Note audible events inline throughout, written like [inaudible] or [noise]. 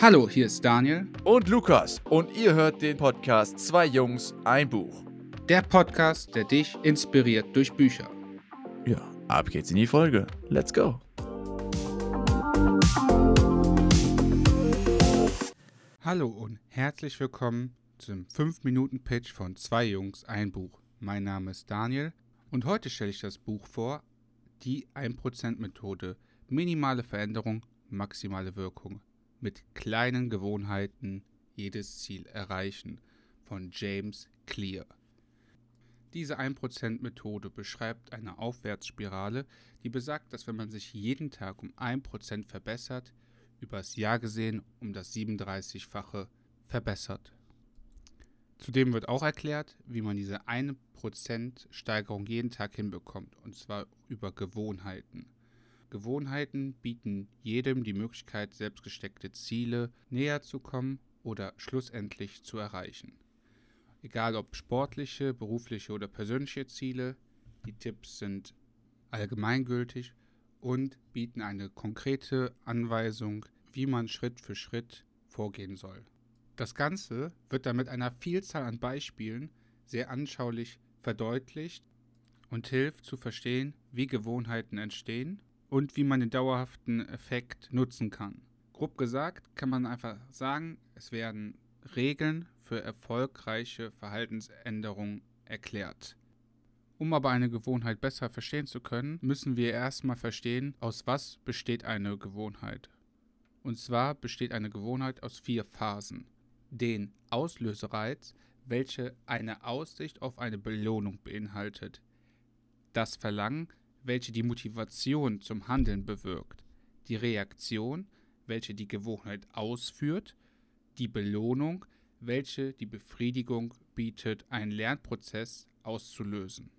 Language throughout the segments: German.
Hallo, hier ist Daniel. Und Lukas. Und ihr hört den Podcast Zwei Jungs, ein Buch. Der Podcast, der dich inspiriert durch Bücher. Ja, ab geht's in die Folge. Let's go. Hallo und herzlich willkommen zum 5-Minuten-Pitch von Zwei Jungs, ein Buch. Mein Name ist Daniel und heute stelle ich das Buch vor, die 1%-Methode. Minimale Veränderung, maximale Wirkung. Mit kleinen Gewohnheiten jedes Ziel erreichen von James Clear. Diese 1%-Methode beschreibt eine Aufwärtsspirale, die besagt, dass wenn man sich jeden Tag um 1% verbessert, übers Jahr gesehen um das 37-fache verbessert. Zudem wird auch erklärt, wie man diese 1% Steigerung jeden Tag hinbekommt, und zwar über Gewohnheiten. Gewohnheiten bieten jedem die Möglichkeit, selbstgesteckte Ziele näher zu kommen oder schlussendlich zu erreichen. Egal ob sportliche, berufliche oder persönliche Ziele, die Tipps sind allgemeingültig und bieten eine konkrete Anweisung, wie man Schritt für Schritt vorgehen soll. Das Ganze wird dann mit einer Vielzahl an Beispielen sehr anschaulich verdeutlicht und hilft zu verstehen, wie Gewohnheiten entstehen und wie man den dauerhaften Effekt nutzen kann. Grob gesagt kann man einfach sagen, es werden Regeln für erfolgreiche Verhaltensänderungen erklärt. Um aber eine Gewohnheit besser verstehen zu können, müssen wir erstmal verstehen, aus was besteht eine Gewohnheit. Und zwar besteht eine Gewohnheit aus vier Phasen. Den Auslösereiz, welche eine Aussicht auf eine Belohnung beinhaltet. Das Verlangen, welche die Motivation zum Handeln bewirkt. Die Reaktion, welche die Gewohnheit ausführt. Die Belohnung, welche die Befriedigung bietet, einen Lernprozess auszulösen.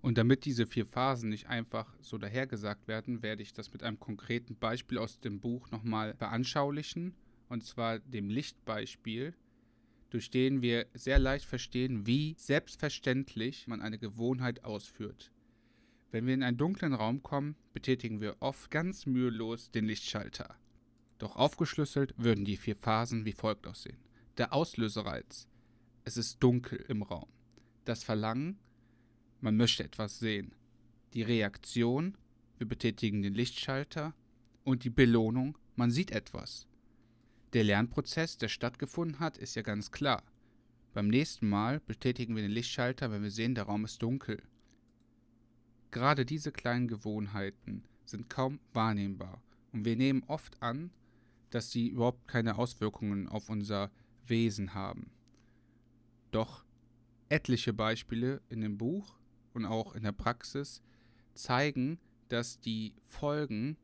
Und damit diese vier Phasen nicht einfach so dahergesagt werden, werde ich das mit einem konkreten Beispiel aus dem Buch nochmal veranschaulichen, und zwar dem Lichtbeispiel, durch den wir sehr leicht verstehen, wie selbstverständlich man eine Gewohnheit ausführt. Wenn wir in einen dunklen Raum kommen, betätigen wir oft ganz mühelos den Lichtschalter. Doch aufgeschlüsselt würden die vier Phasen wie folgt aussehen. Der Auslösereiz. Es ist dunkel im Raum. Das Verlangen. Man möchte etwas sehen. Die Reaktion. Wir betätigen den Lichtschalter. Und die Belohnung. Man sieht etwas. Der Lernprozess, der stattgefunden hat, ist ja ganz klar. Beim nächsten Mal betätigen wir den Lichtschalter, wenn wir sehen, der Raum ist dunkel. Gerade diese kleinen Gewohnheiten sind kaum wahrnehmbar und wir nehmen oft an, dass sie überhaupt keine Auswirkungen auf unser Wesen haben. Doch etliche Beispiele in dem Buch und auch in der Praxis zeigen, dass die Folgen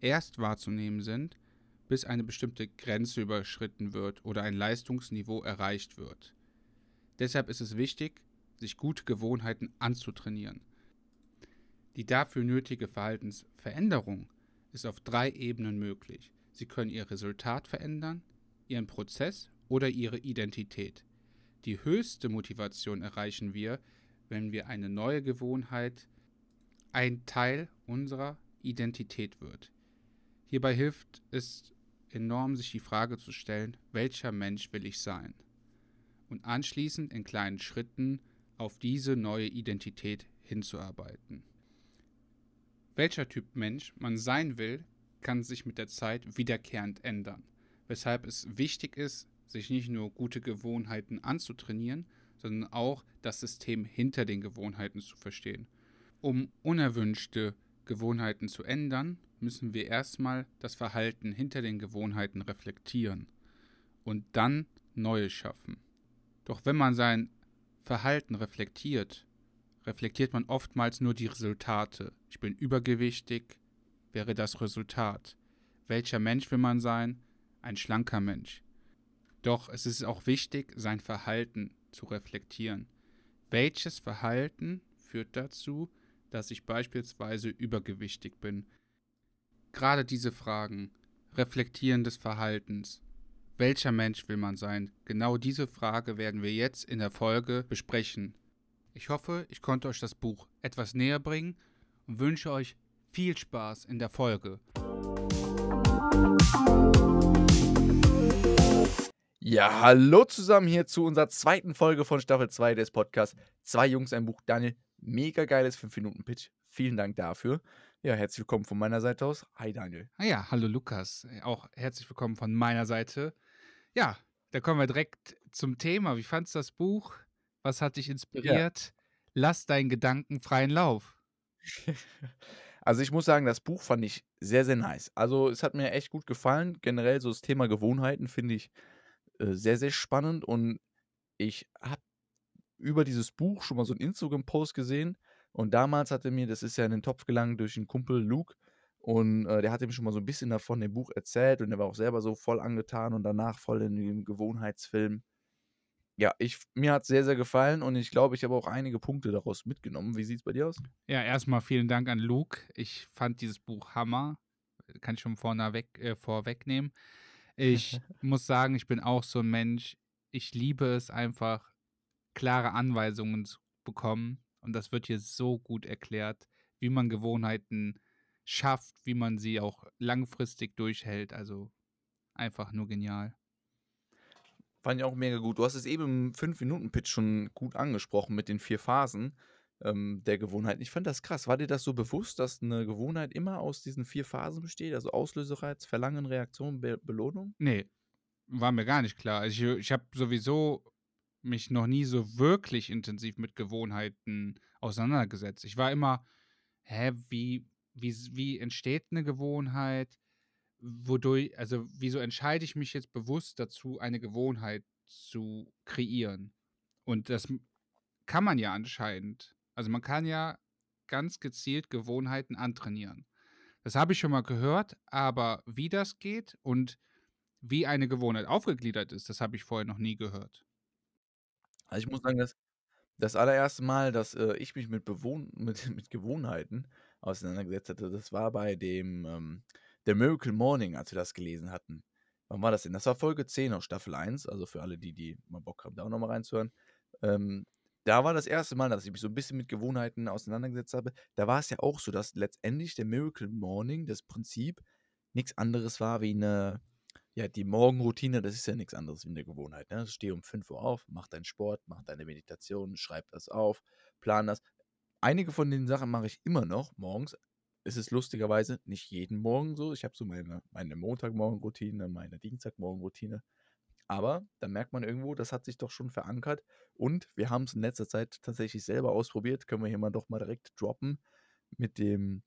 erst wahrzunehmen sind, bis eine bestimmte Grenze überschritten wird oder ein Leistungsniveau erreicht wird. Deshalb ist es wichtig, sich gute Gewohnheiten anzutrainieren. Die dafür nötige Verhaltensveränderung ist auf drei Ebenen möglich. Sie können Ihr Resultat verändern, Ihren Prozess oder Ihre Identität. Die höchste Motivation erreichen wir, wenn wir eine neue Gewohnheit ein Teil unserer Identität wird. Hierbei hilft es enorm, sich die Frage zu stellen, welcher Mensch will ich sein? Und anschließend in kleinen Schritten auf diese neue Identität hinzuarbeiten. Welcher Typ Mensch man sein will, kann sich mit der Zeit wiederkehrend ändern, weshalb es wichtig ist, sich nicht nur gute Gewohnheiten anzutrainieren, sondern auch das System hinter den Gewohnheiten zu verstehen. Um unerwünschte Gewohnheiten zu ändern, müssen wir erstmal das Verhalten hinter den Gewohnheiten reflektieren und dann neue schaffen. Doch wenn man sein Verhalten reflektiert, reflektiert man oftmals nur die Resultate. Ich bin übergewichtig, wäre das Resultat. Welcher Mensch will man sein? Ein schlanker Mensch. Doch es ist auch wichtig, sein Verhalten zu reflektieren. Welches Verhalten führt dazu, dass ich beispielsweise übergewichtig bin? Gerade diese Fragen, Reflektieren des Verhaltens, welcher Mensch will man sein? Genau diese Frage werden wir jetzt in der Folge besprechen. Ich hoffe, ich konnte euch das Buch etwas näher bringen und wünsche euch viel Spaß in der Folge. Ja, hallo zusammen hier zu unserer zweiten Folge von Staffel 2 des Podcasts. Zwei Jungs, ein Buch. Daniel, mega geiles 5-Minuten-Pitch. Vielen Dank dafür. Ja, herzlich willkommen von meiner Seite aus. Hi, Daniel. Ah ja, hallo Lukas. Auch herzlich willkommen von meiner Seite. Ja, da kommen wir direkt zum Thema. Wie fandest du das Buch? Was hat dich inspiriert? Lass deinen Gedanken freien Lauf. [laughs] Also ich muss sagen, das Buch fand ich sehr, sehr nice. Also es hat mir echt gut gefallen. Generell so das Thema Gewohnheiten finde ich äh, sehr, sehr spannend. Und ich habe über dieses Buch schon mal so einen Instagram-Post gesehen. Und damals hatte mir, das ist ja in den Topf gelangt durch einen Kumpel Luke. Und äh, der hatte mir schon mal so ein bisschen davon dem Buch erzählt. Und der war auch selber so voll angetan und danach voll in dem Gewohnheitsfilm. Ja, ich, mir hat es sehr, sehr gefallen und ich glaube, ich habe auch einige Punkte daraus mitgenommen. Wie sieht es bei dir aus? Ja, erstmal vielen Dank an Luke. Ich fand dieses Buch Hammer. Kann ich schon vorneweg, äh, vorwegnehmen. Ich [laughs] muss sagen, ich bin auch so ein Mensch. Ich liebe es einfach, klare Anweisungen zu bekommen. Und das wird hier so gut erklärt, wie man Gewohnheiten schafft, wie man sie auch langfristig durchhält. Also einfach nur genial. Fand ich auch mega gut. Du hast es eben im 5-Minuten-Pitch schon gut angesprochen mit den vier Phasen ähm, der Gewohnheiten. Ich fand das krass. War dir das so bewusst, dass eine Gewohnheit immer aus diesen vier Phasen besteht? Also Auslösereiz, Verlangen, Reaktion, Be Belohnung? Nee, war mir gar nicht klar. Also ich, ich habe sowieso mich noch nie so wirklich intensiv mit Gewohnheiten auseinandergesetzt. Ich war immer, hä, wie, wie, wie entsteht eine Gewohnheit? Wodurch, also wieso entscheide ich mich jetzt bewusst dazu, eine Gewohnheit zu kreieren? Und das kann man ja anscheinend. Also man kann ja ganz gezielt Gewohnheiten antrainieren. Das habe ich schon mal gehört, aber wie das geht und wie eine Gewohnheit aufgegliedert ist, das habe ich vorher noch nie gehört. Also ich muss sagen, dass das allererste Mal, dass äh, ich mich mit, Bewohn [laughs] mit, mit Gewohnheiten auseinandergesetzt hatte, das war bei dem ähm, The Miracle Morning, als wir das gelesen hatten. Wann war das denn? Das war Folge 10 aus Staffel 1, also für alle, die, die mal Bock haben, da auch nochmal reinzuhören. Ähm, da war das erste Mal, dass ich mich so ein bisschen mit Gewohnheiten auseinandergesetzt habe. Da war es ja auch so, dass letztendlich der Miracle Morning, das Prinzip, nichts anderes war wie eine, ja, die Morgenroutine, das ist ja nichts anderes wie eine Gewohnheit. Ne? Steh um 5 Uhr auf, mach deinen Sport, mach deine Meditation, schreib das auf, plan das. Einige von den Sachen mache ich immer noch morgens, es ist lustigerweise nicht jeden Morgen so. Ich habe so meine, meine Montagmorgen-Routine, meine Dienstagmorgen-Routine. Aber da merkt man irgendwo, das hat sich doch schon verankert. Und wir haben es in letzter Zeit tatsächlich selber ausprobiert. Können wir hier mal doch mal direkt droppen. Mit dem,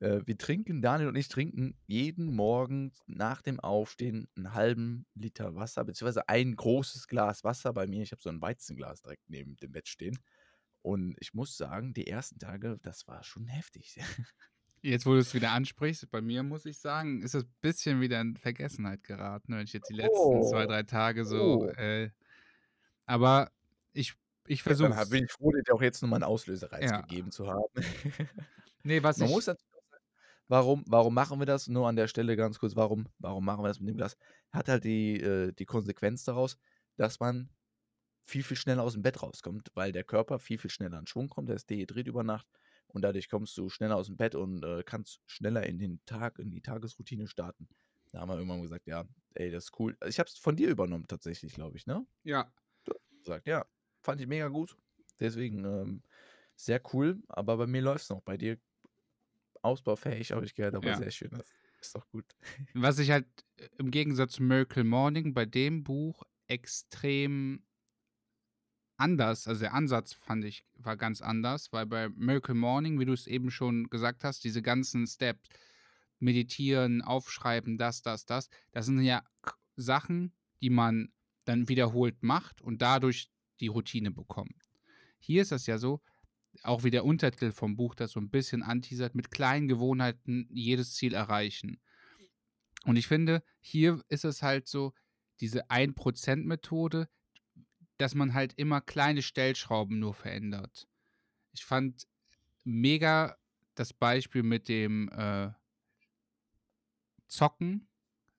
äh, wir trinken, Daniel und ich trinken jeden Morgen nach dem Aufstehen einen halben Liter Wasser, beziehungsweise ein großes Glas Wasser bei mir. Ich habe so ein Weizenglas direkt neben dem Bett stehen. Und ich muss sagen, die ersten Tage, das war schon heftig. [laughs] Jetzt, wo du es wieder ansprichst, bei mir muss ich sagen, ist es ein bisschen wieder in Vergessenheit geraten, wenn ich jetzt die letzten oh. zwei, drei Tage so. Oh. Äh, aber ich, ich versuche. Ja, dann bin ich froh, dir auch jetzt nochmal einen Auslösereiz ja. gegeben zu haben. [laughs] nee, was Man ich. Muss warum, warum machen wir das? Nur an der Stelle ganz kurz, warum, warum machen wir das mit dem Glas? Hat halt die, äh, die Konsequenz daraus, dass man viel, viel schneller aus dem Bett rauskommt, weil der Körper viel, viel schneller in Schwung kommt, der ist dehydriert über Nacht und dadurch kommst du schneller aus dem Bett und äh, kannst schneller in den Tag, in die Tagesroutine starten. Da haben wir irgendwann gesagt, ja, ey, das ist cool. Ich habe es von dir übernommen tatsächlich, glaube ich, ne? Ja. Du gesagt, ja, fand ich mega gut. Deswegen ähm, sehr cool, aber bei mir läuft es noch. Bei dir ausbaufähig, habe ich gehört, aber ja. sehr schön. Das ist doch gut. Was ich halt äh, im Gegensatz zu Miracle Morning bei dem Buch extrem anders, also der Ansatz fand ich, war ganz anders, weil bei Miracle Morning, wie du es eben schon gesagt hast, diese ganzen Steps, meditieren, aufschreiben, das, das, das, das sind ja Sachen, die man dann wiederholt macht und dadurch die Routine bekommt. Hier ist das ja so, auch wie der Untertitel vom Buch das so ein bisschen anteasert, mit kleinen Gewohnheiten jedes Ziel erreichen. Und ich finde, hier ist es halt so, diese 1%-Methode, dass man halt immer kleine Stellschrauben nur verändert. Ich fand mega das Beispiel mit dem äh, Zocken.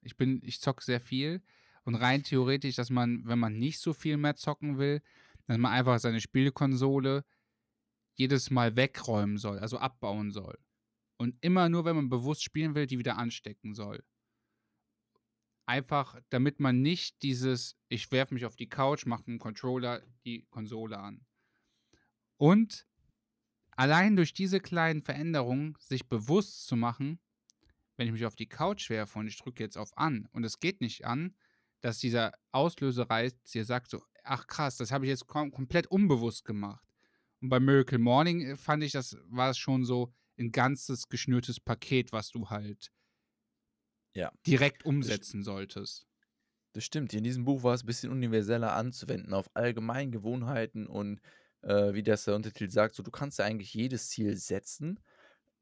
Ich bin, ich zocke sehr viel und rein theoretisch, dass man, wenn man nicht so viel mehr zocken will, dass man einfach seine Spielkonsole jedes Mal wegräumen soll, also abbauen soll. Und immer nur, wenn man bewusst spielen will, die wieder anstecken soll. Einfach, damit man nicht dieses, ich werfe mich auf die Couch, mache einen Controller, die Konsole an. Und allein durch diese kleinen Veränderungen sich bewusst zu machen, wenn ich mich auf die Couch werfe und ich drücke jetzt auf an und es geht nicht an, dass dieser Auslösereiz dir sagt so, ach krass, das habe ich jetzt kom komplett unbewusst gemacht. Und bei Miracle Morning äh, fand ich, das war schon so ein ganzes geschnürtes Paket, was du halt ja. direkt umsetzen das solltest. Das stimmt. In diesem Buch war es ein bisschen universeller anzuwenden auf allgemeine Gewohnheiten und äh, wie das der Untertitel sagt, so du kannst ja eigentlich jedes Ziel setzen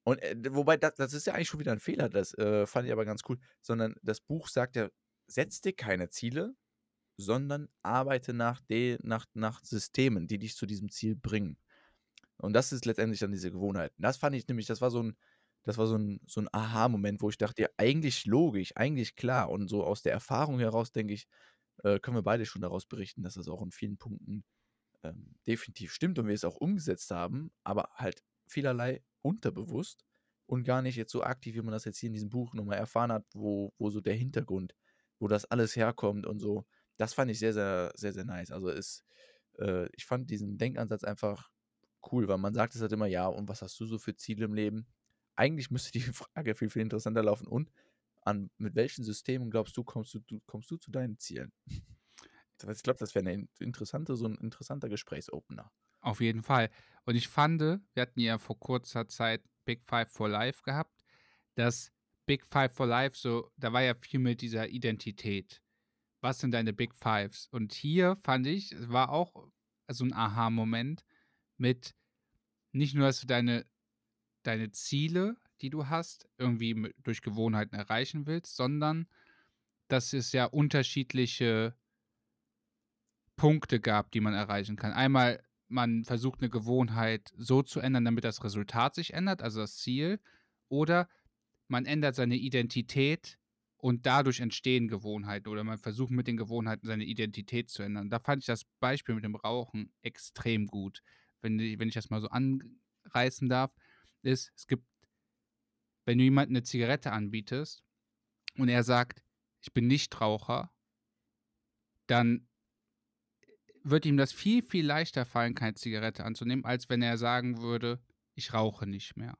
und äh, wobei, das, das ist ja eigentlich schon wieder ein Fehler, das äh, fand ich aber ganz cool. Sondern das Buch sagt ja, setz dir keine Ziele, sondern arbeite nach, de, nach, nach Systemen, die dich zu diesem Ziel bringen. Und das ist letztendlich dann diese Gewohnheit. Das fand ich nämlich, das war so ein, das war so ein, so ein Aha-Moment, wo ich dachte, ja, eigentlich logisch, eigentlich klar. Und so aus der Erfahrung heraus, denke ich, äh, können wir beide schon daraus berichten, dass das auch in vielen Punkten ähm, definitiv stimmt und wir es auch umgesetzt haben, aber halt vielerlei unterbewusst und gar nicht jetzt so aktiv, wie man das jetzt hier in diesem Buch nochmal erfahren hat, wo, wo so der Hintergrund, wo das alles herkommt und so. Das fand ich sehr, sehr, sehr, sehr nice. Also ist, äh, ich fand diesen Denkansatz einfach cool, weil man sagt es halt immer, ja, und was hast du so für Ziele im Leben? Eigentlich müsste die [laughs] Frage viel, viel interessanter laufen. Und an mit welchen Systemen glaubst du, kommst du, du kommst du zu deinen Zielen? [laughs] Ich glaube, das wäre interessante, so ein interessanter Gesprächsopener. Auf jeden Fall. Und ich fand, wir hatten ja vor kurzer Zeit Big Five for Life gehabt, dass Big Five for Life so, da war ja viel mit dieser Identität. Was sind deine Big Fives? Und hier fand ich, es war auch so ein Aha-Moment mit nicht nur, dass du deine, deine Ziele, die du hast, irgendwie durch Gewohnheiten erreichen willst, sondern dass es ja unterschiedliche Punkte gab, die man erreichen kann. Einmal man versucht eine Gewohnheit so zu ändern, damit das Resultat sich ändert, also das Ziel, oder man ändert seine Identität und dadurch entstehen Gewohnheiten oder man versucht mit den Gewohnheiten seine Identität zu ändern. Da fand ich das Beispiel mit dem Rauchen extrem gut. Wenn, wenn ich das mal so anreißen darf, ist, es gibt, wenn du jemandem eine Zigarette anbietest und er sagt, ich bin Nichtraucher, dann wird ihm das viel, viel leichter fallen, keine Zigarette anzunehmen, als wenn er sagen würde, ich rauche nicht mehr.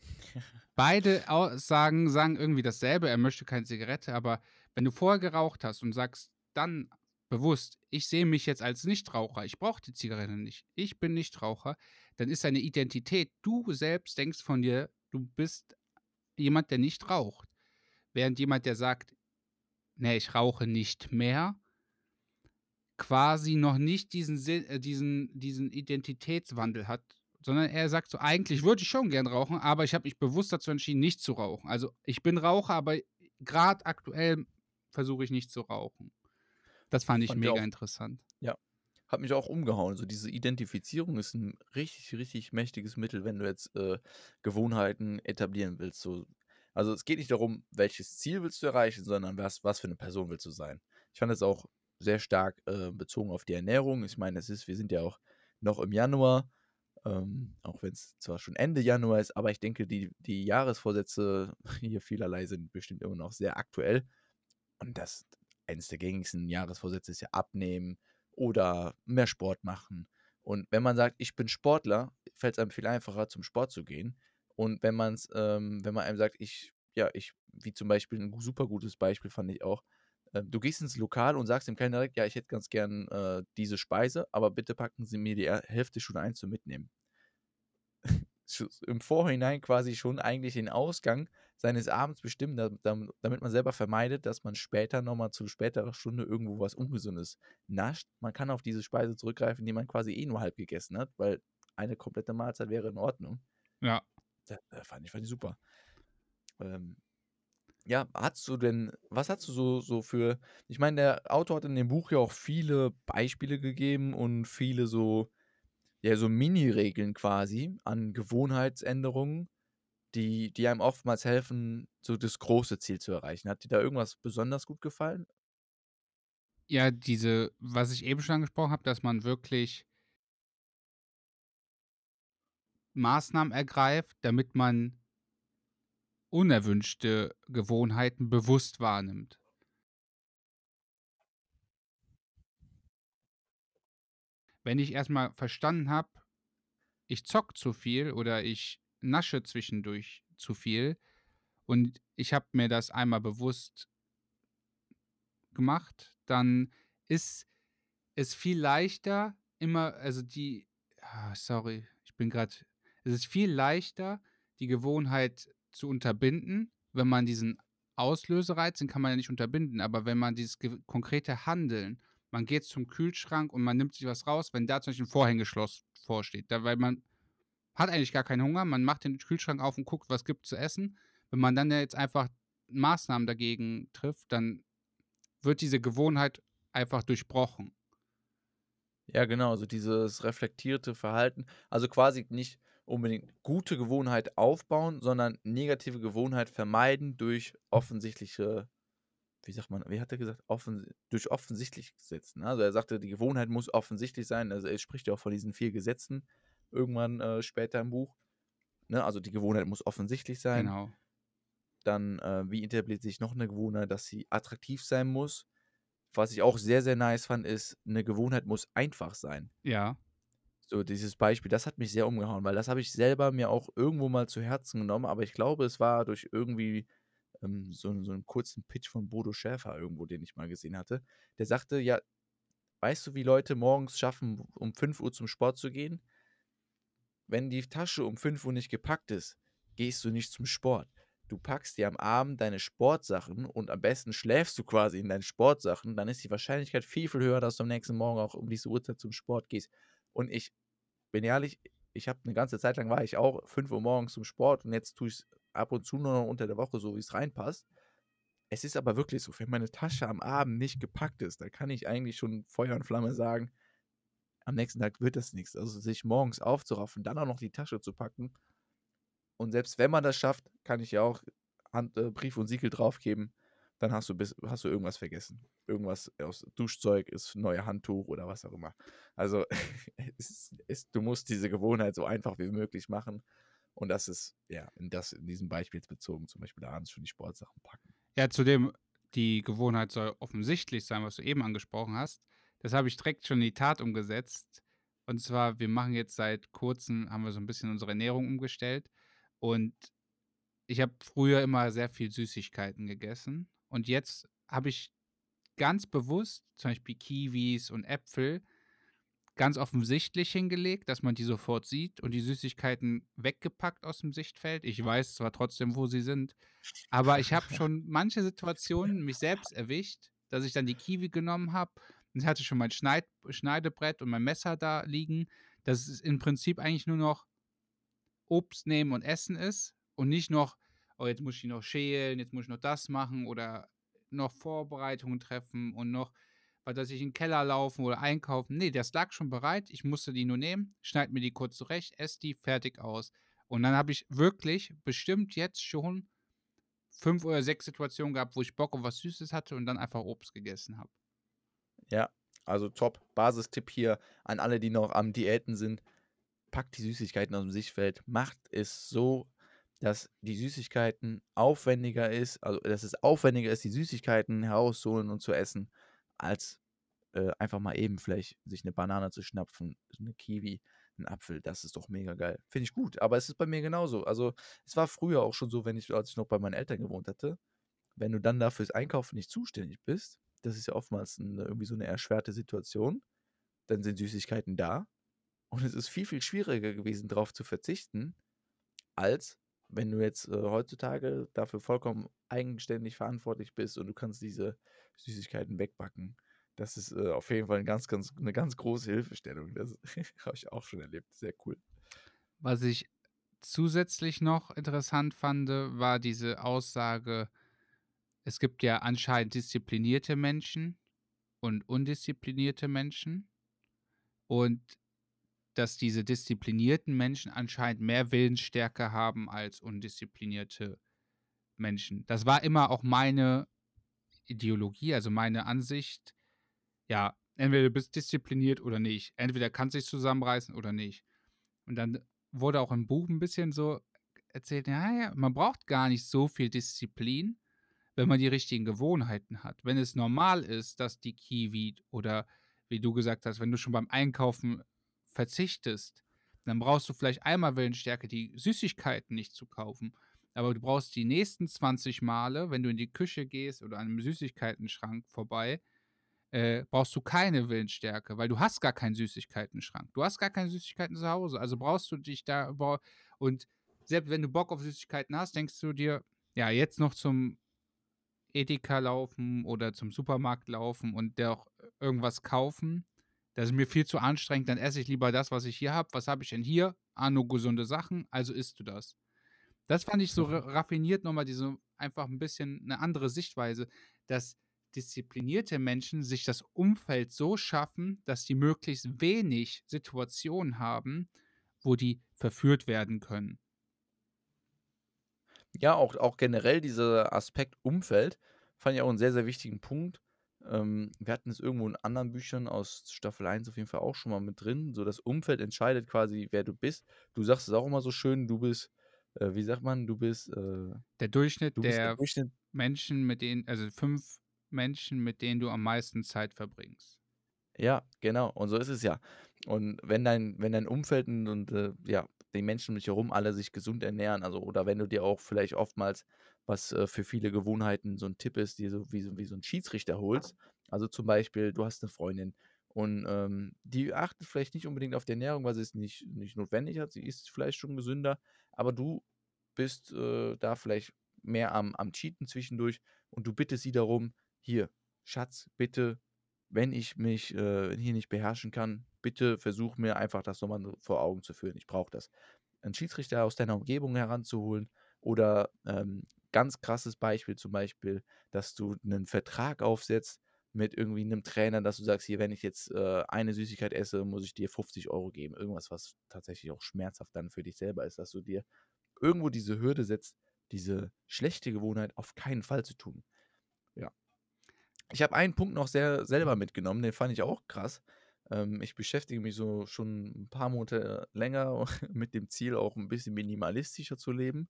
[laughs] Beide Aussagen sagen irgendwie dasselbe, er möchte keine Zigarette, aber wenn du vorher geraucht hast und sagst dann bewusst, ich sehe mich jetzt als Nichtraucher, ich brauche die Zigarette nicht, ich bin Nichtraucher, dann ist deine Identität, du selbst denkst von dir, du bist jemand, der nicht raucht. Während jemand, der sagt, nee, ich rauche nicht mehr, quasi noch nicht diesen, äh, diesen, diesen Identitätswandel hat, sondern er sagt so, eigentlich würde ich schon gern rauchen, aber ich habe mich bewusst dazu entschieden, nicht zu rauchen. Also ich bin Raucher, aber gerade aktuell versuche ich nicht zu rauchen. Das fand ich fand mega interessant. Ja, hat mich auch umgehauen. So diese Identifizierung ist ein richtig, richtig mächtiges Mittel, wenn du jetzt äh, Gewohnheiten etablieren willst. So, also es geht nicht darum, welches Ziel willst du erreichen, sondern was, was für eine Person willst du sein. Ich fand es auch sehr stark äh, bezogen auf die Ernährung. Ich meine, es ist, wir sind ja auch noch im Januar, ähm, auch wenn es zwar schon Ende Januar ist, aber ich denke, die, die Jahresvorsätze [laughs] hier vielerlei sind bestimmt immer noch sehr aktuell. Und das eines der gängigsten Jahresvorsätze ist ja abnehmen oder mehr Sport machen. Und wenn man sagt, ich bin Sportler, fällt es einem viel einfacher, zum Sport zu gehen. Und wenn man es, ähm, wenn man einem sagt, ich, ja, ich, wie zum Beispiel ein super gutes Beispiel fand ich auch, äh, du gehst ins Lokal und sagst dem Kellner direkt, ja, ich hätte ganz gern äh, diese Speise, aber bitte packen Sie mir die Hälfte schon ein zum Mitnehmen. Im Vorhinein quasi schon eigentlich den Ausgang seines Abends bestimmen, damit man selber vermeidet, dass man später nochmal zu späterer Stunde irgendwo was Ungesundes nascht. Man kann auf diese Speise zurückgreifen, die man quasi eh nur halb gegessen hat, weil eine komplette Mahlzeit wäre in Ordnung. Ja. Das, das fand, ich, fand ich super. Ähm, ja, hast du denn, was hast du so, so für, ich meine, der Autor hat in dem Buch ja auch viele Beispiele gegeben und viele so, ja, so Mini-Regeln quasi an Gewohnheitsänderungen, die, die einem oftmals helfen, so das große Ziel zu erreichen. Hat dir da irgendwas besonders gut gefallen? Ja, diese, was ich eben schon angesprochen habe, dass man wirklich Maßnahmen ergreift, damit man unerwünschte Gewohnheiten bewusst wahrnimmt. Wenn ich erstmal verstanden habe, ich zock zu viel oder ich nasche zwischendurch zu viel und ich habe mir das einmal bewusst gemacht, dann ist es viel leichter, immer, also die, ah, sorry, ich bin gerade, es ist viel leichter, die Gewohnheit zu unterbinden, wenn man diesen Auslösereiz, den kann man ja nicht unterbinden, aber wenn man dieses konkrete Handeln, man geht zum Kühlschrank und man nimmt sich was raus, wenn da zum Beispiel ein Vorhängeschloss vorsteht, da, weil man hat eigentlich gar keinen Hunger, man macht den Kühlschrank auf und guckt, was gibt zu essen. Wenn man dann jetzt einfach Maßnahmen dagegen trifft, dann wird diese Gewohnheit einfach durchbrochen. Ja, genau, also dieses reflektierte Verhalten, also quasi nicht unbedingt gute Gewohnheit aufbauen, sondern negative Gewohnheit vermeiden durch offensichtliche, wie sagt man, wie hat er gesagt, Offen, durch offensichtlich Gesetzen. Also er sagte, die Gewohnheit muss offensichtlich sein. Also er spricht ja auch von diesen vier Gesetzen irgendwann äh, später im Buch. Ne? Also die Gewohnheit muss offensichtlich sein. Genau. Dann, äh, wie etabliert sich noch eine Gewohnheit, dass sie attraktiv sein muss? Was ich auch sehr, sehr nice fand, ist, eine Gewohnheit muss einfach sein. Ja. So, dieses Beispiel, das hat mich sehr umgehauen, weil das habe ich selber mir auch irgendwo mal zu Herzen genommen, aber ich glaube, es war durch irgendwie ähm, so, so einen kurzen Pitch von Bodo Schäfer irgendwo, den ich mal gesehen hatte. Der sagte, ja, weißt du, wie Leute morgens schaffen, um 5 Uhr zum Sport zu gehen? Wenn die Tasche um 5 Uhr nicht gepackt ist, gehst du nicht zum Sport du packst dir am Abend deine Sportsachen und am besten schläfst du quasi in deinen Sportsachen, dann ist die Wahrscheinlichkeit viel, viel höher, dass du am nächsten Morgen auch um diese Uhrzeit zum Sport gehst. Und ich bin ehrlich, ich habe eine ganze Zeit lang war ich auch 5 Uhr morgens zum Sport und jetzt tue ich es ab und zu nur noch unter der Woche, so wie es reinpasst. Es ist aber wirklich so, wenn meine Tasche am Abend nicht gepackt ist, dann kann ich eigentlich schon Feuer und Flamme sagen, am nächsten Tag wird das nichts. Also sich morgens aufzuraffen, dann auch noch die Tasche zu packen, und selbst wenn man das schafft, kann ich ja auch Hand, äh, Brief und Siegel draufgeben. Dann hast du, bis, hast du irgendwas vergessen. Irgendwas aus Duschzeug ist neue Handtuch oder was auch immer. Also [laughs] es, es, du musst diese Gewohnheit so einfach wie möglich machen. Und das ist, ja, in, das, in diesem Beispiel jetzt bezogen, zum Beispiel abends schon die Sportsachen packen. Ja, zudem, die Gewohnheit soll offensichtlich sein, was du eben angesprochen hast. Das habe ich direkt schon in die Tat umgesetzt. Und zwar, wir machen jetzt seit kurzem, haben wir so ein bisschen unsere Ernährung umgestellt. Und ich habe früher immer sehr viel Süßigkeiten gegessen. Und jetzt habe ich ganz bewusst zum Beispiel Kiwis und Äpfel ganz offensichtlich hingelegt, dass man die sofort sieht und die Süßigkeiten weggepackt aus dem Sichtfeld. Ich weiß zwar trotzdem, wo sie sind, aber ich habe [laughs] schon manche Situationen mich selbst erwischt, dass ich dann die Kiwi genommen habe. Ich hatte schon mein Schneid Schneidebrett und mein Messer da liegen. Das ist im Prinzip eigentlich nur noch Obst nehmen und essen ist und nicht noch, oh, jetzt muss ich noch schälen, jetzt muss ich noch das machen oder noch Vorbereitungen treffen und noch, weil dass ich in den Keller laufen oder einkaufen. Nee, das lag schon bereit. Ich musste die nur nehmen, schneide mir die kurz zurecht, esse die fertig aus. Und dann habe ich wirklich bestimmt jetzt schon fünf oder sechs Situationen gehabt, wo ich Bock auf was Süßes hatte und dann einfach Obst gegessen habe. Ja, also top. Basistipp hier an alle, die noch am Diäten sind packt die Süßigkeiten aus dem Sichtfeld, macht es so, dass die Süßigkeiten aufwendiger ist, also dass es aufwendiger ist, die Süßigkeiten herauszuholen und zu essen, als äh, einfach mal eben vielleicht sich eine Banane zu schnapfen, eine Kiwi, einen Apfel. Das ist doch mega geil. Finde ich gut. Aber es ist bei mir genauso. Also es war früher auch schon so, wenn ich, als ich noch bei meinen Eltern gewohnt hatte, wenn du dann dafür das Einkaufen nicht zuständig bist, das ist ja oftmals eine, irgendwie so eine erschwerte Situation, dann sind Süßigkeiten da und es ist viel, viel schwieriger gewesen, darauf zu verzichten, als wenn du jetzt äh, heutzutage dafür vollkommen eigenständig verantwortlich bist und du kannst diese Süßigkeiten wegbacken. Das ist äh, auf jeden Fall ein ganz, ganz, eine ganz große Hilfestellung. Das [laughs] habe ich auch schon erlebt. Sehr cool. Was ich zusätzlich noch interessant fand, war diese Aussage, es gibt ja anscheinend disziplinierte Menschen und undisziplinierte Menschen. Und dass diese disziplinierten Menschen anscheinend mehr Willensstärke haben als undisziplinierte Menschen. Das war immer auch meine Ideologie, also meine Ansicht. Ja, entweder du bist diszipliniert oder nicht. Entweder kannst du dich zusammenreißen oder nicht. Und dann wurde auch im Buch ein bisschen so erzählt, ja, ja, man braucht gar nicht so viel Disziplin, wenn man die richtigen Gewohnheiten hat. Wenn es normal ist, dass die Kiwi oder wie du gesagt hast, wenn du schon beim Einkaufen verzichtest, dann brauchst du vielleicht einmal Willensstärke, die Süßigkeiten nicht zu kaufen. Aber du brauchst die nächsten 20 Male, wenn du in die Küche gehst oder an einem Süßigkeitenschrank vorbei, äh, brauchst du keine Willensstärke, weil du hast gar keinen Süßigkeitenschrank. Du hast gar keine Süßigkeiten zu Hause. Also brauchst du dich da. Und selbst wenn du Bock auf Süßigkeiten hast, denkst du dir, ja, jetzt noch zum Edeka laufen oder zum Supermarkt laufen und der auch irgendwas kaufen. Das ist mir viel zu anstrengend. Dann esse ich lieber das, was ich hier habe. Was habe ich denn hier? Ah, nur gesunde Sachen. Also isst du das. Das fand ich so raffiniert nochmal, diese einfach ein bisschen eine andere Sichtweise, dass disziplinierte Menschen sich das Umfeld so schaffen, dass sie möglichst wenig Situationen haben, wo die verführt werden können. Ja, auch, auch generell dieser Aspekt Umfeld fand ich auch einen sehr, sehr wichtigen Punkt. Ähm, wir hatten es irgendwo in anderen Büchern aus Staffel 1 auf jeden Fall auch schon mal mit drin. So das Umfeld entscheidet quasi, wer du bist. Du sagst es auch immer so schön, du bist, äh, wie sagt man, du bist äh, der Durchschnitt der, der Durchschnitt Menschen, mit denen, also fünf Menschen, mit denen du am meisten Zeit verbringst. Ja, genau. Und so ist es ja. Und wenn dein, wenn dein Umfeld und, und äh, ja, die Menschen um dich herum alle sich gesund ernähren, also oder wenn du dir auch vielleicht oftmals, was äh, für viele Gewohnheiten so ein Tipp ist, dir so wie, so wie so ein Schiedsrichter holst. Also zum Beispiel, du hast eine Freundin und ähm, die achtet vielleicht nicht unbedingt auf die Ernährung, weil sie es nicht, nicht notwendig hat. Sie isst vielleicht schon gesünder, aber du bist äh, da vielleicht mehr am, am Cheaten zwischendurch und du bittest sie darum, hier, Schatz, bitte, wenn ich mich äh, hier nicht beherrschen kann, bitte versuch mir einfach das nochmal vor Augen zu führen. Ich brauche das. Einen Schiedsrichter aus deiner Umgebung heranzuholen oder ähm, ganz krasses Beispiel zum Beispiel, dass du einen Vertrag aufsetzt mit irgendwie einem Trainer, dass du sagst, hier, wenn ich jetzt äh, eine Süßigkeit esse, muss ich dir 50 Euro geben. Irgendwas, was tatsächlich auch schmerzhaft dann für dich selber ist, dass du dir irgendwo diese Hürde setzt, diese schlechte Gewohnheit auf keinen Fall zu tun. Ja, ich habe einen Punkt noch sehr selber mitgenommen, den fand ich auch krass. Ähm, ich beschäftige mich so schon ein paar Monate länger [laughs] mit dem Ziel, auch ein bisschen minimalistischer zu leben.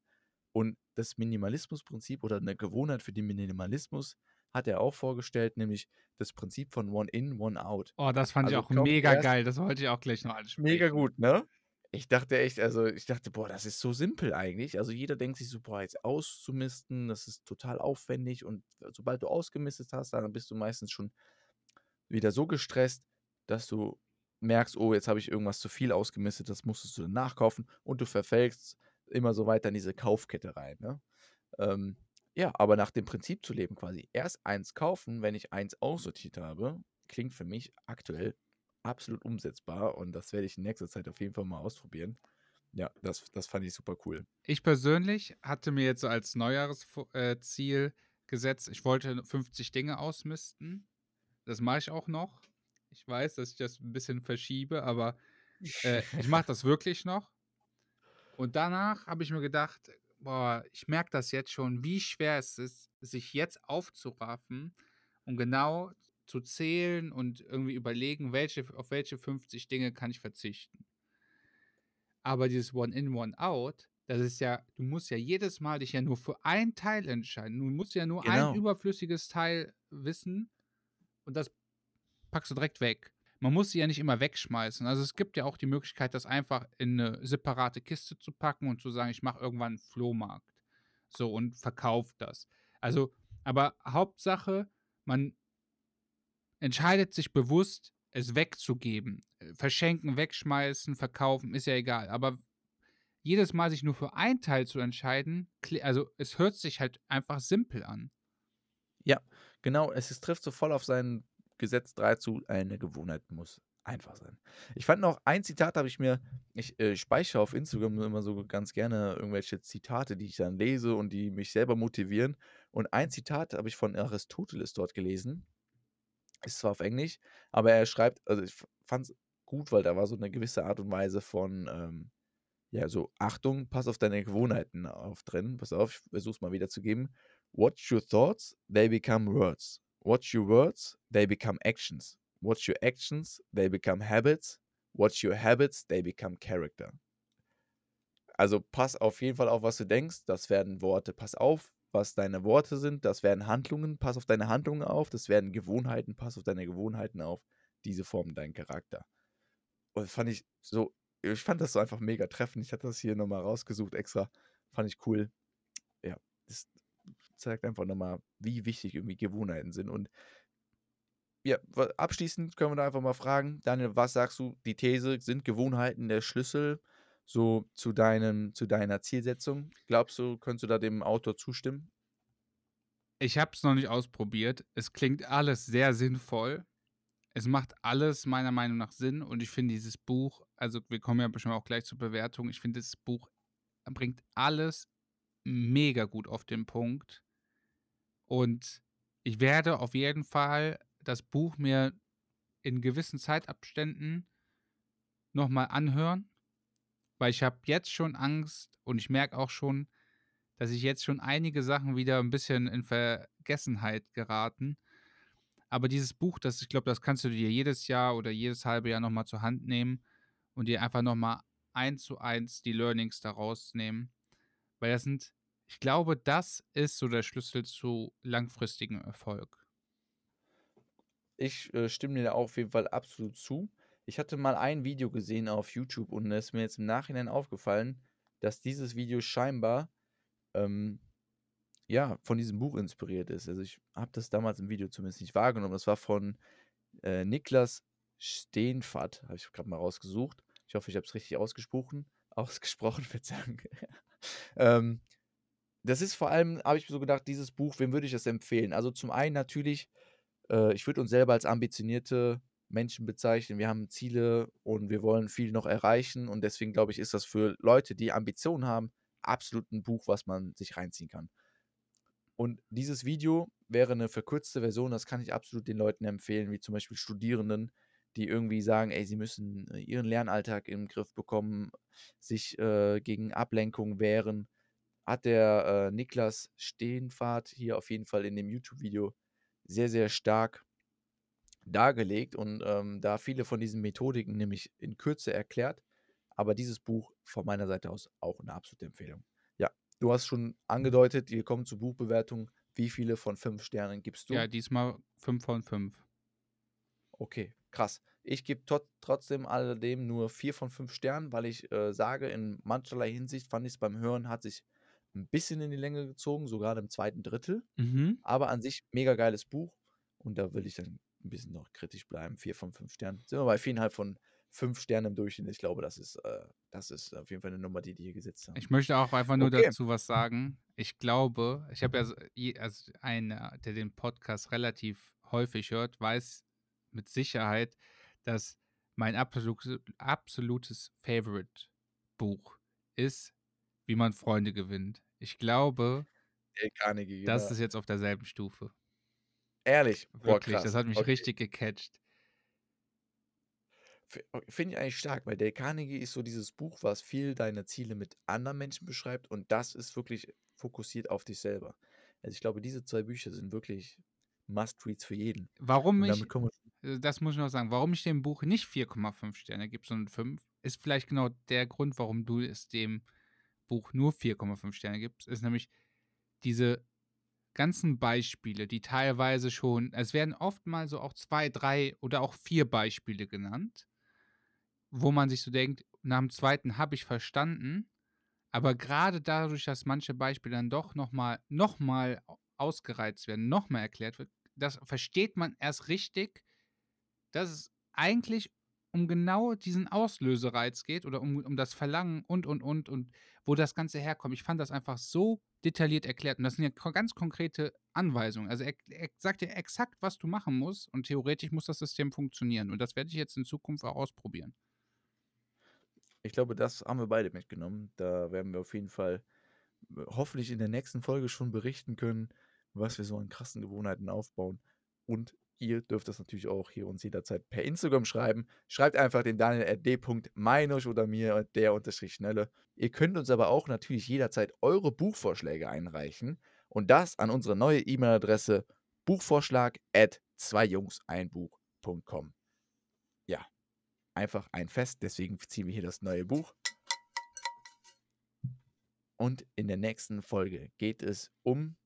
Und das Minimalismusprinzip oder eine Gewohnheit für den Minimalismus hat er auch vorgestellt, nämlich das Prinzip von One In, One Out. Oh, das fand also ich auch mega geil. Das wollte ich auch gleich noch ansprechen. Mega gut, ne? Ich dachte echt, also ich dachte, boah, das ist so simpel eigentlich. Also jeder denkt sich so, boah, jetzt auszumisten, das ist total aufwendig und sobald du ausgemistet hast, dann bist du meistens schon wieder so gestresst, dass du merkst, oh, jetzt habe ich irgendwas zu viel ausgemistet, das musstest du dann nachkaufen und du verfällst immer so weiter in diese Kaufkette rein. Ne? Ähm, ja, aber nach dem Prinzip zu leben quasi, erst eins kaufen, wenn ich eins aussortiert habe, klingt für mich aktuell absolut umsetzbar und das werde ich in nächster Zeit auf jeden Fall mal ausprobieren. Ja, das, das fand ich super cool. Ich persönlich hatte mir jetzt als Neujahresziel äh, gesetzt, ich wollte 50 Dinge ausmisten. Das mache ich auch noch. Ich weiß, dass ich das ein bisschen verschiebe, aber äh, ich [laughs] mache das wirklich noch. Und danach habe ich mir gedacht, boah, ich merke das jetzt schon, wie schwer es ist, sich jetzt aufzuraffen und genau zu zählen und irgendwie überlegen, welche, auf welche 50 Dinge kann ich verzichten. Aber dieses One-in, One-out, das ist ja, du musst ja jedes Mal dich ja nur für ein Teil entscheiden. Du musst ja nur genau. ein überflüssiges Teil wissen und das packst du direkt weg. Man muss sie ja nicht immer wegschmeißen. Also es gibt ja auch die Möglichkeit, das einfach in eine separate Kiste zu packen und zu sagen, ich mache irgendwann einen Flohmarkt. So und verkaufe das. Also, aber Hauptsache, man entscheidet sich bewusst, es wegzugeben. Verschenken, wegschmeißen, verkaufen, ist ja egal. Aber jedes Mal sich nur für ein Teil zu entscheiden, also es hört sich halt einfach simpel an. Ja, genau. Es trifft so voll auf sein Gesetz 3 zu, eine Gewohnheit muss einfach sein. Ich fand noch ein Zitat, habe ich mir, ich äh, speichere auf Instagram immer so ganz gerne irgendwelche Zitate, die ich dann lese und die mich selber motivieren. Und ein Zitat habe ich von Aristoteles dort gelesen. Ist zwar auf Englisch, aber er schreibt, also ich fand es gut, weil da war so eine gewisse Art und Weise von, ähm, ja, so Achtung, pass auf deine Gewohnheiten auf drin. Pass auf, ich versuch's mal wiederzugeben. Watch your thoughts, they become words. Watch your words, they become actions. Watch your actions, they become habits. Watch your habits, they become character. Also pass auf jeden Fall auf, was du denkst. Das werden Worte. Pass auf, was deine Worte sind. Das werden Handlungen. Pass auf deine Handlungen auf. Das werden Gewohnheiten. Pass auf deine Gewohnheiten auf. Diese formen deinen Charakter. Und fand ich so, ich fand das so einfach mega treffend. Ich hatte das hier nochmal rausgesucht extra. Fand ich cool. Ja, das zeigt einfach nochmal, wie wichtig irgendwie Gewohnheiten sind. Und ja, abschließend können wir da einfach mal fragen, Daniel, was sagst du? Die These, sind Gewohnheiten der Schlüssel so zu, deinem, zu deiner Zielsetzung? Glaubst du, könntest du da dem Autor zustimmen? Ich habe es noch nicht ausprobiert. Es klingt alles sehr sinnvoll. Es macht alles meiner Meinung nach Sinn und ich finde dieses Buch, also wir kommen ja bestimmt auch gleich zur Bewertung, ich finde dieses Buch bringt alles mega gut auf den Punkt. Und ich werde auf jeden Fall das Buch mir in gewissen Zeitabständen nochmal anhören, weil ich habe jetzt schon Angst und ich merke auch schon, dass ich jetzt schon einige Sachen wieder ein bisschen in Vergessenheit geraten. Aber dieses Buch, das ich glaube, das kannst du dir jedes Jahr oder jedes halbe Jahr nochmal zur Hand nehmen und dir einfach nochmal eins zu eins die Learnings daraus nehmen. Weil das sind, ich glaube, das ist so der Schlüssel zu langfristigem Erfolg. Ich äh, stimme dir da auf jeden Fall absolut zu. Ich hatte mal ein Video gesehen auf YouTube und es ist mir jetzt im Nachhinein aufgefallen, dass dieses Video scheinbar ähm, ja, von diesem Buch inspiriert ist. Also ich habe das damals im Video zumindest nicht wahrgenommen. Das war von äh, Niklas Steenfat, habe ich gerade mal rausgesucht. Ich hoffe, ich habe es richtig ausgesprochen. [laughs] Ausgesprochen, [laughs] Verzeihung. ähm, das ist vor allem, habe ich mir so gedacht, dieses Buch, wem würde ich das empfehlen? Also zum einen natürlich, äh, ich würde uns selber als ambitionierte Menschen bezeichnen. Wir haben Ziele und wir wollen viel noch erreichen. Und deswegen glaube ich, ist das für Leute, die Ambitionen haben, absolut ein Buch, was man sich reinziehen kann. Und dieses Video wäre eine verkürzte Version, das kann ich absolut den Leuten empfehlen, wie zum Beispiel Studierenden, die irgendwie sagen, ey, sie müssen äh, ihren Lernalltag im Griff bekommen, sich äh, gegen Ablenkung wehren. Hat der äh, Niklas Stehenfahrt hier auf jeden Fall in dem YouTube-Video sehr, sehr stark dargelegt und ähm, da viele von diesen Methodiken nämlich in Kürze erklärt. Aber dieses Buch von meiner Seite aus auch eine absolute Empfehlung. Du hast schon angedeutet, wir kommen zur Buchbewertung. Wie viele von fünf Sternen gibst du? Ja, diesmal fünf von fünf. Okay, krass. Ich gebe trotzdem alledem nur vier von fünf Sternen, weil ich äh, sage, in mancherlei Hinsicht fand ich es beim Hören hat sich ein bisschen in die Länge gezogen, so gerade im zweiten Drittel. Mhm. Aber an sich mega geiles Buch. Und da will ich dann ein bisschen noch kritisch bleiben. Vier von fünf Sternen. Sind wir bei viereinhalb von fünf Sterne im Durchschnitt. Ich glaube, das ist, äh, das ist auf jeden Fall eine Nummer, die die hier gesetzt haben. Ich möchte auch einfach nur okay. dazu was sagen. Ich glaube, ich habe ja so, also einer, der den Podcast relativ häufig hört, weiß mit Sicherheit, dass mein absolut, absolutes Favorite-Buch ist, wie man Freunde gewinnt. Ich glaube, Carnegie, das genau. ist jetzt auf derselben Stufe. Ehrlich? Boah, Wirklich, krass. das hat mich okay. richtig gecatcht. Finde ich eigentlich stark, weil Dale Carnegie ist so dieses Buch, was viel deine Ziele mit anderen Menschen beschreibt und das ist wirklich fokussiert auf dich selber. Also ich glaube, diese zwei Bücher sind wirklich Must-Reads für jeden. Warum ich, äh, das muss ich noch sagen, warum ich dem Buch nicht 4,5 Sterne gebe, sondern 5, ist vielleicht genau der Grund, warum du es dem Buch nur 4,5 Sterne gibst, ist nämlich diese ganzen Beispiele, die teilweise schon, es werden oft mal so auch zwei, drei oder auch vier Beispiele genannt, wo man sich so denkt, nach dem zweiten habe ich verstanden, aber gerade dadurch, dass manche Beispiele dann doch nochmal noch mal ausgereizt werden, nochmal erklärt wird, das versteht man erst richtig, dass es eigentlich um genau diesen Auslösereiz geht oder um, um das Verlangen und, und, und, und wo das Ganze herkommt. Ich fand das einfach so detailliert erklärt. Und das sind ja ganz konkrete Anweisungen. Also er, er sagt dir exakt, was du machen musst und theoretisch muss das System funktionieren. Und das werde ich jetzt in Zukunft auch ausprobieren. Ich glaube, das haben wir beide mitgenommen. Da werden wir auf jeden Fall äh, hoffentlich in der nächsten Folge schon berichten können, was wir so an krassen Gewohnheiten aufbauen. Und ihr dürft das natürlich auch hier uns jederzeit per Instagram schreiben. Schreibt einfach den Daniel at d.meinusch oder mir der unterstrich schnelle. Ihr könnt uns aber auch natürlich jederzeit eure Buchvorschläge einreichen und das an unsere neue E-Mail-Adresse buchvorschlag at zweijungseinbuch.com. Ja, einfach ein Fest. Deswegen ziehen wir hier das neue Buch. Und in der nächsten Folge geht es um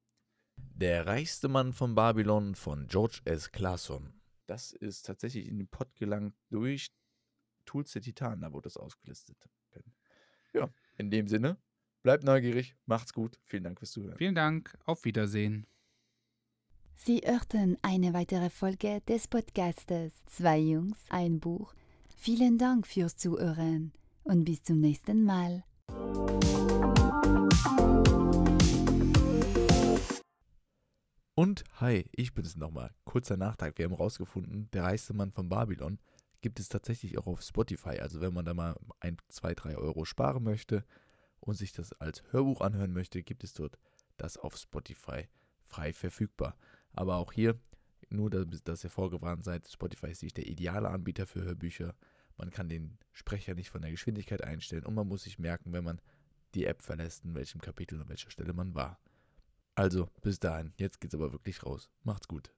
Der reichste Mann von Babylon von George S. Clason. Das ist tatsächlich in den Pod gelangt durch Tools der Titanen, da wurde das ausgelistet. Ja, in dem Sinne, bleibt neugierig, macht's gut. Vielen Dank fürs Zuhören. Vielen Dank, auf Wiedersehen. Sie hörten eine weitere Folge des Podcastes Zwei Jungs, ein Buch. Vielen Dank fürs Zuhören und bis zum nächsten Mal. Und hi, ich bin's nochmal. Kurzer Nachtrag, wir haben rausgefunden, der reichste Mann von Babylon gibt es tatsächlich auch auf Spotify. Also wenn man da mal ein, zwei, drei Euro sparen möchte und sich das als Hörbuch anhören möchte, gibt es dort das auf Spotify frei verfügbar. Aber auch hier, nur dass ihr vorgewarnt seid, Spotify ist nicht der ideale Anbieter für Hörbücher. Man kann den Sprecher nicht von der Geschwindigkeit einstellen und man muss sich merken, wenn man die App verlässt, in welchem Kapitel und an welcher Stelle man war. Also, bis dahin. Jetzt geht's aber wirklich raus. Macht's gut.